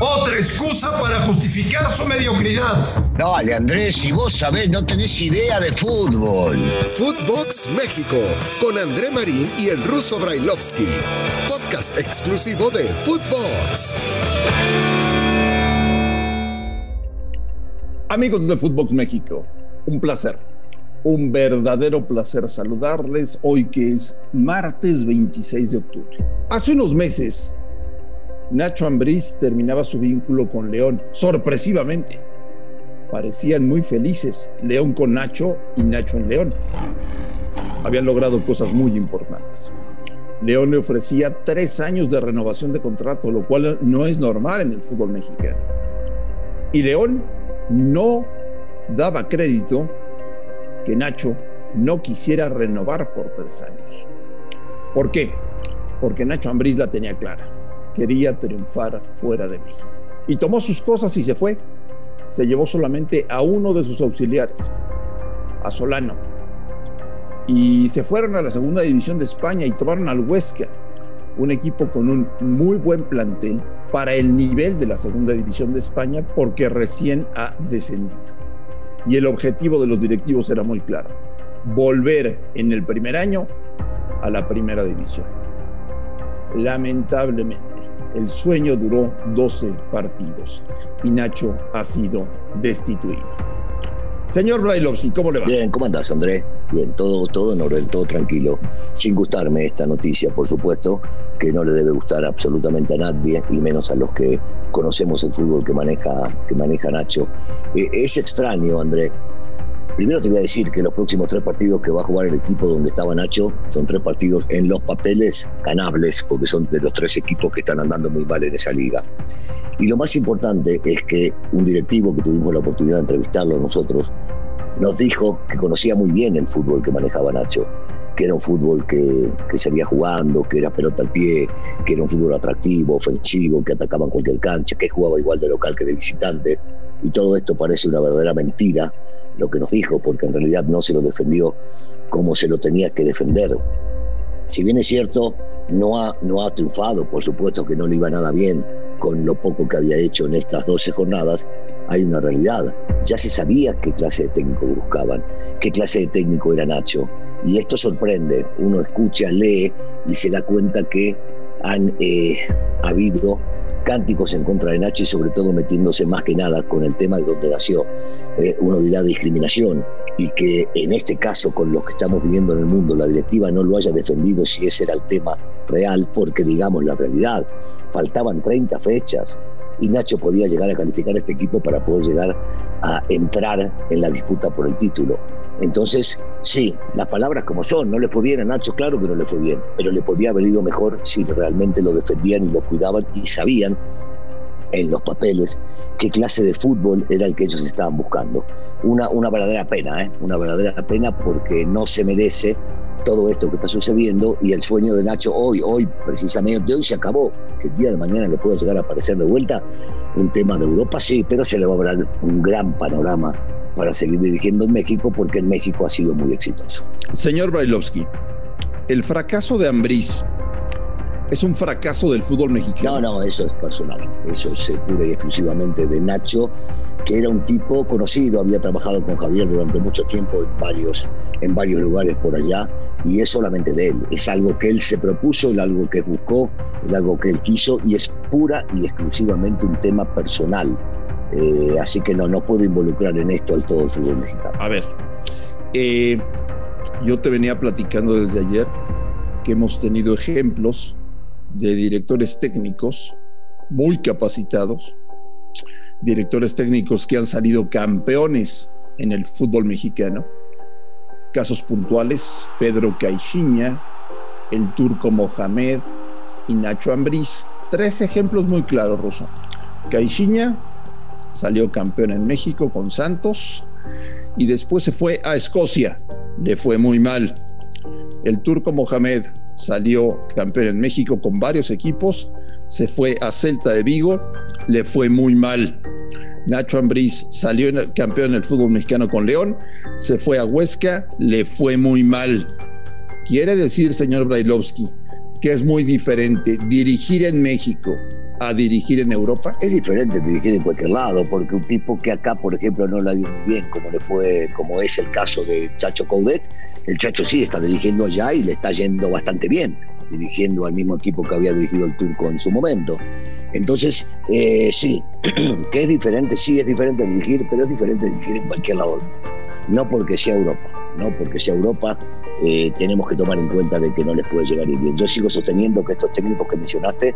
Otra excusa para justificar su mediocridad. Dale, Andrés, si vos sabés, no tenés idea de fútbol. Footbox México, con André Marín y el ruso Brailovsky. Podcast exclusivo de Footbox. Amigos de Footbox México, un placer, un verdadero placer saludarles hoy que es martes 26 de octubre. Hace unos meses, Nacho Ambriz terminaba su vínculo con León, sorpresivamente. Parecían muy felices, León con Nacho y Nacho en León. Habían logrado cosas muy importantes. León le ofrecía tres años de renovación de contrato, lo cual no es normal en el fútbol mexicano. Y León no daba crédito que Nacho no quisiera renovar por tres años. ¿Por qué? Porque Nacho Ambriz la tenía clara. Quería triunfar fuera de México. Y tomó sus cosas y se fue. Se llevó solamente a uno de sus auxiliares, a Solano. Y se fueron a la segunda división de España y tomaron al Huesca, un equipo con un muy buen plantel para el nivel de la segunda división de España porque recién ha descendido. Y el objetivo de los directivos era muy claro, volver en el primer año a la primera división. Lamentablemente, el sueño duró 12 partidos y Nacho ha sido destituido. Señor Brailovsky, ¿cómo le va? Bien, ¿cómo andás, Andrés? Bien, todo, todo en todo tranquilo. Sin gustarme esta noticia, por supuesto, que no le debe gustar absolutamente a nadie, y menos a los que conocemos el fútbol que maneja, que maneja Nacho. Eh, es extraño, Andrés. Primero te voy a decir que los próximos tres partidos que va a jugar el equipo donde estaba Nacho son tres partidos en los papeles ganables, porque son de los tres equipos que están andando muy mal en esa liga. Y lo más importante es que un directivo que tuvimos la oportunidad de entrevistarlo nosotros nos dijo que conocía muy bien el fútbol que manejaba Nacho, que era un fútbol que, que salía jugando, que era pelota al pie, que era un fútbol atractivo, ofensivo, que atacaba en cualquier cancha, que jugaba igual de local que de visitante. Y todo esto parece una verdadera mentira, lo que nos dijo, porque en realidad no se lo defendió como se lo tenía que defender. Si bien es cierto, no ha, no ha triunfado, por supuesto que no le iba nada bien con lo poco que había hecho en estas 12 jornadas, hay una realidad. Ya se sabía qué clase de técnico buscaban, qué clase de técnico era Nacho. Y esto sorprende. Uno escucha, lee y se da cuenta que han eh, habido cánticos en contra de Nacho y sobre todo metiéndose más que nada con el tema de dónde nació. Eh, uno dirá discriminación y que en este caso con lo que estamos viviendo en el mundo la directiva no lo haya defendido si ese era el tema real porque digamos la realidad faltaban 30 fechas y Nacho podía llegar a calificar a este equipo para poder llegar a entrar en la disputa por el título. Entonces, sí, las palabras como son, no le fue bien a Nacho, claro que no le fue bien, pero le podía haber ido mejor si realmente lo defendían y lo cuidaban y sabían en los papeles qué clase de fútbol era el que ellos estaban buscando. Una, una verdadera pena, ¿eh? una verdadera pena porque no se merece todo esto que está sucediendo y el sueño de Nacho hoy, hoy precisamente hoy se acabó, que el día de mañana le pueda llegar a aparecer de vuelta un tema de Europa, sí, pero se le va a dar un gran panorama para seguir dirigiendo en México porque en México ha sido muy exitoso. Señor Brailovsky, el fracaso de Ambriz es un fracaso del fútbol mexicano. No, no, eso es personal. Eso es pura y exclusivamente de Nacho, que era un tipo conocido, había trabajado con Javier durante mucho tiempo en varios, en varios lugares por allá, y es solamente de él. Es algo que él se propuso, es algo que buscó, es algo que él quiso, y es pura y exclusivamente un tema personal. Eh, así que no, no puedo involucrar en esto al todo el fútbol mexicano. A ver, eh, yo te venía platicando desde ayer que hemos tenido ejemplos de directores técnicos muy capacitados, directores técnicos que han salido campeones en el fútbol mexicano. Casos puntuales, Pedro Caixinha, el turco Mohamed y Nacho Ambriz. Tres ejemplos muy claros, Rosso. Caixinha salió campeón en México con Santos y después se fue a Escocia. Le fue muy mal. El turco Mohamed salió campeón en México con varios equipos, se fue a Celta de Vigo, le fue muy mal. Nacho Ambriz salió campeón en el fútbol mexicano con León, se fue a Huesca, le fue muy mal. Quiere decir, señor Brailovsky, que es muy diferente dirigir en México a dirigir en Europa? Es diferente dirigir en cualquier lado, porque un tipo que acá, por ejemplo, no la dio muy bien, como le fue, como es el caso de Chacho Coudet, el Chacho sí está dirigiendo allá y le está yendo bastante bien, dirigiendo al mismo equipo que había dirigido el Turco en su momento. Entonces, eh, sí, que es diferente, sí es diferente dirigir, pero es diferente dirigir en cualquier lado No porque sea Europa, no porque sea Europa, eh, tenemos que tomar en cuenta de que no les puede llegar bien. Yo sigo sosteniendo que estos técnicos que mencionaste,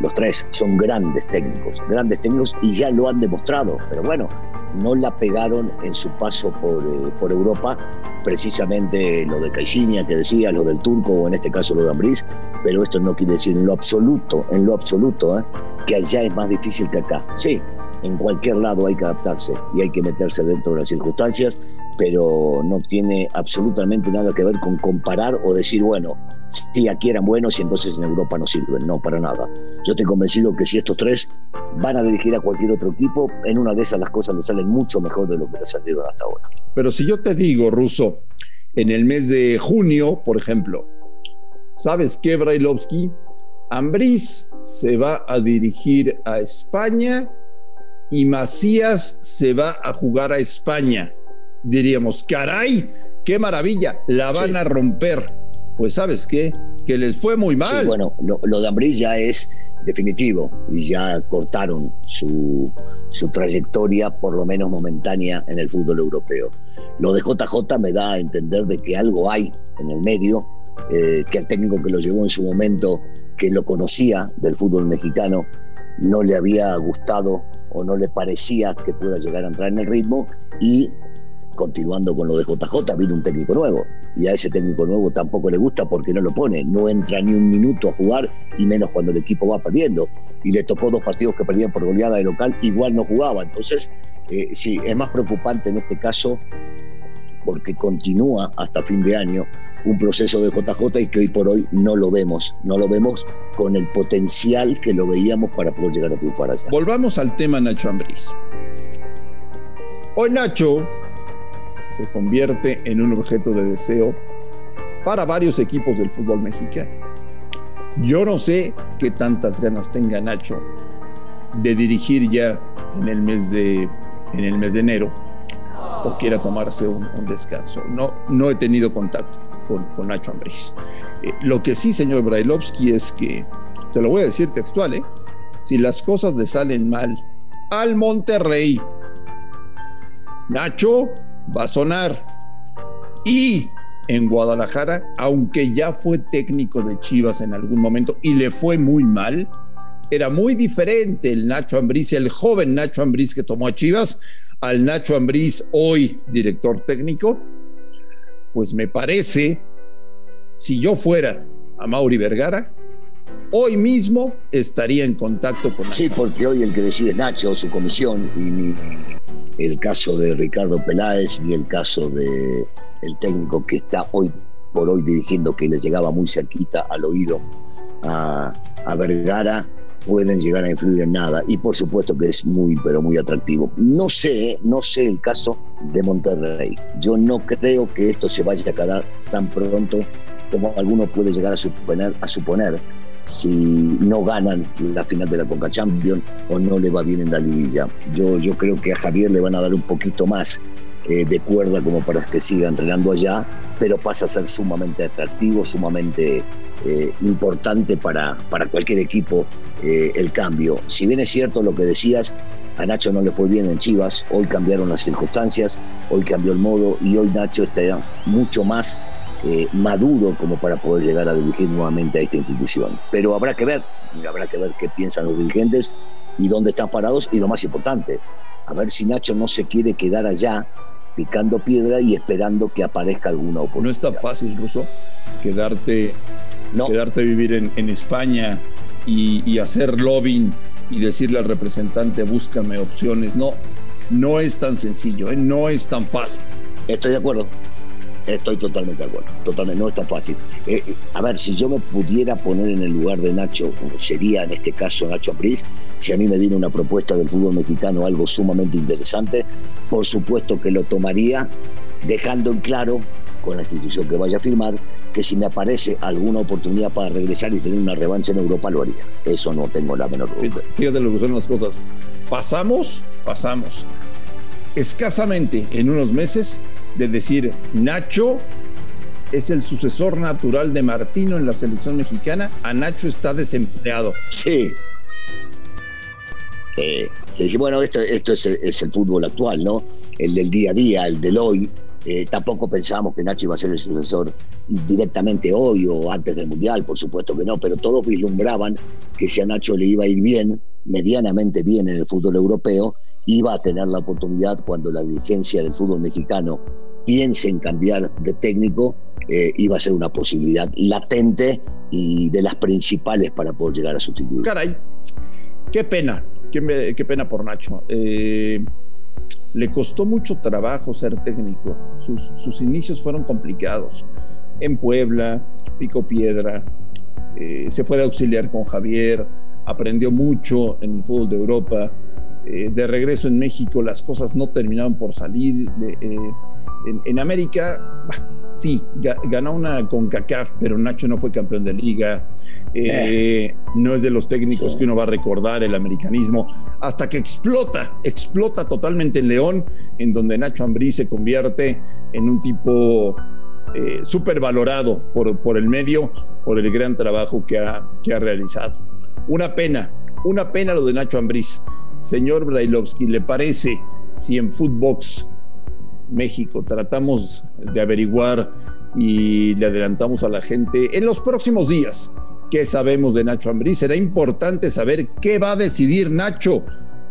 los tres, son grandes técnicos, grandes técnicos y ya lo han demostrado, pero bueno, no la pegaron en su paso por, eh, por Europa, precisamente lo de Caixinha que decía, lo del Turco o en este caso lo de Ambriz, pero esto no quiere decir en lo absoluto, en lo absoluto, ¿eh? que allá es más difícil que acá. Sí, en cualquier lado hay que adaptarse y hay que meterse dentro de las circunstancias, pero no tiene absolutamente nada que ver con comparar o decir, bueno, si aquí eran buenos y entonces en Europa no sirven. No, para nada. Yo estoy convencido que si estos tres van a dirigir a cualquier otro equipo, en una de esas las cosas les salen mucho mejor de lo que les salieron hasta ahora. Pero si yo te digo, Russo, en el mes de junio, por ejemplo, ¿sabes qué, Brailovsky? Ambriz se va a dirigir a España y Macías se va a jugar a España. Diríamos, caray, qué maravilla, la van a romper. Pues sabes qué, que les fue muy mal. Sí, bueno, lo, de Ambriz ya es definitivo y ya cortaron su, su trayectoria, por lo menos momentánea, en el fútbol europeo. Lo de JJ me da a entender de que algo hay en el medio, eh, que el técnico que lo llevó en su momento que lo conocía del fútbol mexicano no le había gustado o no le parecía que pueda llegar a entrar en el ritmo y continuando con lo de JJ, vino un técnico nuevo. Y a ese técnico nuevo tampoco le gusta porque no lo pone, no entra ni un minuto a jugar y menos cuando el equipo va perdiendo. Y le tocó dos partidos que perdían por goleada de local, igual no jugaba, entonces eh, sí, es más preocupante en este caso porque continúa hasta fin de año un proceso de JJ y que hoy por hoy no lo vemos, no lo vemos con el potencial que lo veíamos para poder llegar a triunfar allá. Volvamos al tema Nacho Ambriz. Hoy Nacho se convierte en un objeto de deseo para varios equipos del fútbol mexicano. Yo no sé qué tantas ganas tenga Nacho de dirigir ya en el mes de, en el mes de enero o quiera tomarse un, descanso. No, no he tenido contacto con, con Nacho Ambriz. Eh, lo que sí, señor Brailovsky, es que, te lo voy a decir textual, ¿eh? si las cosas le salen mal al Monterrey, Nacho va a sonar. Y en Guadalajara, aunque ya fue técnico de Chivas en algún momento y le fue muy mal, era muy diferente el Nacho Ambriz, el joven Nacho Ambriz que tomó a Chivas, al Nacho Ambriz, hoy director técnico, pues me parece, si yo fuera a Mauri Vergara, hoy mismo estaría en contacto con Sí, porque hoy el que decide Nacho, su comisión, y ni el caso de Ricardo Peláez, ni el caso de el técnico que está hoy por hoy dirigiendo, que le llegaba muy cerquita al oído a, a Vergara, pueden llegar a influir en nada. Y por supuesto que es muy, pero muy atractivo. No sé, no sé el caso de Monterrey. Yo no creo que esto se vaya a quedar tan pronto como alguno puede llegar a suponer, a suponer si no ganan la final de la Conca Champions o no le va bien en la liguilla. Yo, yo creo que a Javier le van a dar un poquito más eh, de cuerda como para que siga entrenando allá, pero pasa a ser sumamente atractivo, sumamente eh, importante para, para cualquier equipo eh, el cambio. Si bien es cierto lo que decías, a Nacho no le fue bien en Chivas, hoy cambiaron las circunstancias, hoy cambió el modo y hoy Nacho está mucho más eh, maduro como para poder llegar a dirigir nuevamente a esta institución. Pero habrá que ver, habrá que ver qué piensan los dirigentes y dónde están parados y lo más importante, a ver si Nacho no se quiere quedar allá picando piedra y esperando que aparezca alguna oportunidad. No es tan fácil, Ruso, quedarte no. quedarte vivir en, en España y, y, hacer lobbying y decirle al representante búscame opciones. No, no es tan sencillo, ¿eh? no es tan fácil. Estoy de acuerdo. Estoy totalmente de acuerdo. Totalmente, no es tan fácil. Eh, a ver, si yo me pudiera poner en el lugar de Nacho, sería en este caso Nacho Ambriz, si a mí me diera una propuesta del fútbol mexicano, algo sumamente interesante, por supuesto que lo tomaría, dejando en claro con la institución que vaya a firmar que si me aparece alguna oportunidad para regresar y tener una revancha en Europa, lo haría. Eso no tengo la menor duda. Fíjate lo que son las cosas. Pasamos, pasamos. Escasamente en unos meses de decir Nacho es el sucesor natural de Martino en la selección mexicana, a Nacho está desempleado. Sí. Eh, bueno, esto, esto es, es, el fútbol actual, ¿no? El del día a día, el del hoy. Eh, tampoco pensábamos que Nacho iba a ser el sucesor directamente hoy o antes del Mundial, por supuesto que no, pero todos vislumbraban que si a Nacho le iba a ir bien, medianamente bien en el fútbol europeo, iba a tener la oportunidad cuando la dirigencia del fútbol mexicano piense en cambiar de técnico, eh, iba a ser una posibilidad latente y de las principales para poder llegar a sustituir. Caray, qué pena, qué, qué pena por Nacho. Eh, le costó mucho trabajo ser técnico. Sus, inicios fueron complicados. En Puebla, Pico Piedra, eh, se fue de auxiliar con Javier, aprendió mucho en el fútbol de Europa. Eh, de regreso en México las cosas no terminaron por salir. Eh, en, América, sí, ganó una con CACAF, pero Nacho no fue campeón de liga. Eh, no es de los técnicos que uno va a recordar el americanismo, hasta que explota, explota totalmente en León, en donde Nacho Ambrí se convierte en un tipo eh, súper valorado por, por, el medio, por el gran trabajo que ha, que ha realizado. Una pena, una pena lo de Nacho Ambriz. Señor Brailovsky, ¿le parece si en Footbox México tratamos de averiguar y le adelantamos a la gente en los próximos días qué sabemos de Nacho Ambriz. Será importante saber qué va a decidir Nacho,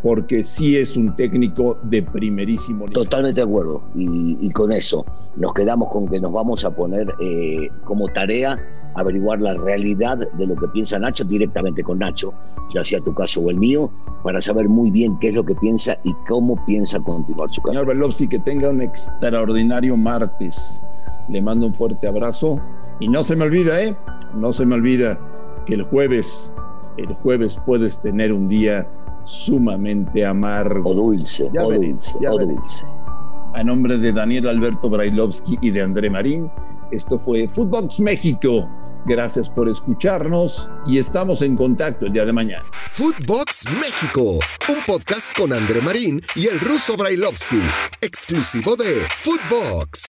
porque sí es un técnico de primerísimo nivel. Totalmente de acuerdo. Y, con eso nos quedamos con que nos vamos a poner eh, como tarea averiguar la realidad de lo que piensa Nacho directamente con Nacho, ya sea tu caso o el mío, para saber muy bien qué es lo que piensa y cómo piensa continuar su carrera. Señor Belovsi, que tenga un extraordinario martes. Le mando un fuerte abrazo y no se me olvida, ¿eh? No se me olvida que el jueves, el jueves puedes tener un día sumamente amargo. O dulce, o dulce, o dulce. A nombre de Daniel Alberto Brailovsky y de André Marín, esto fue Footbox México. Gracias por escucharnos y estamos en contacto el día de mañana. Footbox México, un podcast con André Marín y el ruso Brailovsky, exclusivo de Footbox.